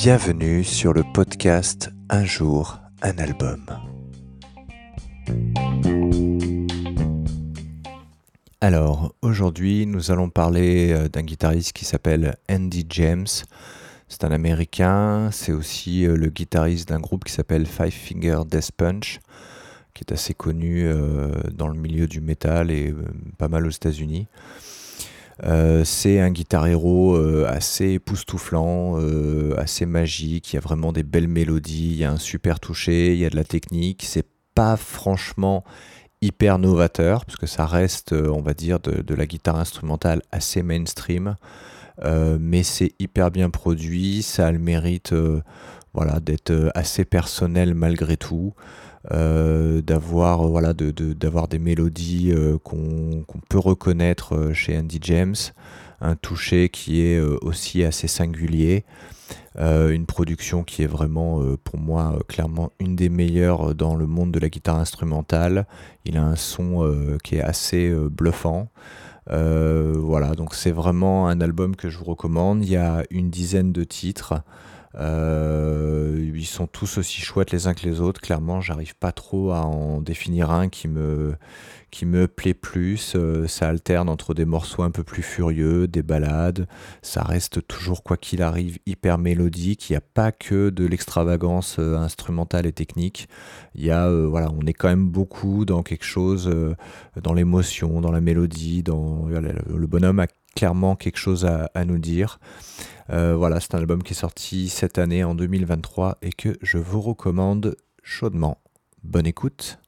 Bienvenue sur le podcast Un jour, un album. Alors, aujourd'hui, nous allons parler euh, d'un guitariste qui s'appelle Andy James. C'est un Américain, c'est aussi euh, le guitariste d'un groupe qui s'appelle Five Finger Death Punch, qui est assez connu euh, dans le milieu du métal et pas mal aux États-Unis. Euh, c'est un guitar héros euh, assez époustouflant, euh, assez magique. Il y a vraiment des belles mélodies, il y a un super toucher, il y a de la technique. C'est pas franchement hyper novateur, parce que ça reste, on va dire, de, la guitare instrumentale assez mainstream. mais c'est hyper bien produit, ça a le mérite voilà, d'être assez personnel malgré tout. Euh, d'avoir euh, voilà, de, d'avoir des mélodies euh, qu'on, peut reconnaître chez Andy James, un toucher qui est aussi assez singulier. une production qui est vraiment pour moi clairement une des meilleures dans le monde de la guitare instrumentale. Il a un son qui est assez bluffant. voilà, donc c'est vraiment un album que je vous recommande. Il y a une dizaine de titres. Euh, ils sont tous aussi chouettes les uns que les autres. Clairement, j'arrive pas trop à en définir un qui me, qui me plaît plus. Euh, ça alterne entre des morceaux un peu plus furieux, des balades. Ça reste toujours, quoi qu'il arrive, hyper mélodique. Il n'y a pas que de l'extravagance euh, instrumentale et technique. Il y a, voilà, on est quand même beaucoup dans quelque chose, dans l'émotion, dans la mélodie. Dans, le bonhomme a clairement quelque chose à, nous dire. Euh, voilà, c'est un album qui est sorti cette année en 2023 et que je vous recommande chaudement. Bonne écoute.